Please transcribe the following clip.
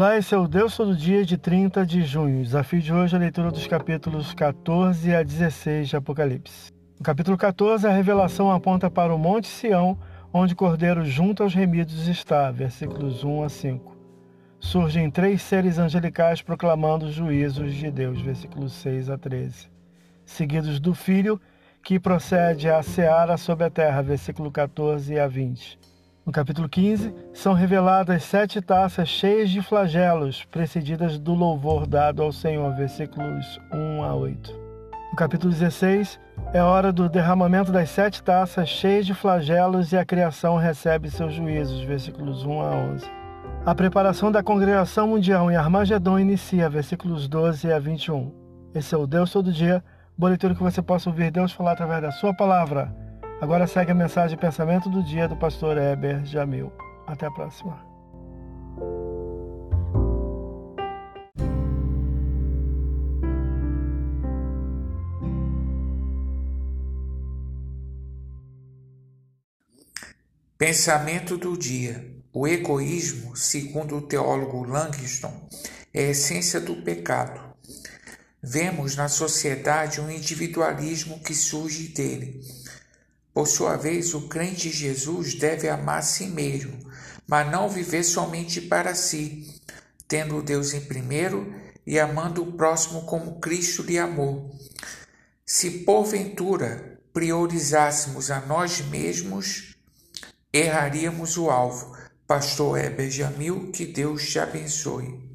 Olá, esse é o Deus Todo Dia de 30 de junho. Desafio de hoje é a leitura dos capítulos 14 a 16 de Apocalipse. No capítulo 14, a revelação aponta para o Monte Sião, onde o Cordeiro junto aos remidos está, versículos 1 a 5. Surgem três seres angelicais proclamando os juízos de Deus, versículos 6 a 13. Seguidos do Filho, que procede a seara sobre a terra, versículo 14 a 20. No capítulo 15, são reveladas sete taças cheias de flagelos, precedidas do louvor dado ao Senhor, versículos 1 a 8. No capítulo 16, é hora do derramamento das sete taças cheias de flagelos e a criação recebe seus juízos, versículos 1 a 11. A preparação da congregação mundial em Armagedon inicia, versículos 12 a 21. Esse é o Deus Todo Dia, boletim que você possa ouvir Deus falar através da sua palavra. Agora segue a mensagem de pensamento do dia do pastor Heber Jamil. Até a próxima. Pensamento do dia. O egoísmo, segundo o teólogo Langston, é a essência do pecado. Vemos na sociedade um individualismo que surge dele por sua vez, o crente Jesus deve amar a si mesmo, mas não viver somente para si, tendo Deus em primeiro e amando o próximo como Cristo lhe amou. Se porventura priorizássemos a nós mesmos, erraríamos o alvo. Pastor Heber Jamil, que Deus te abençoe.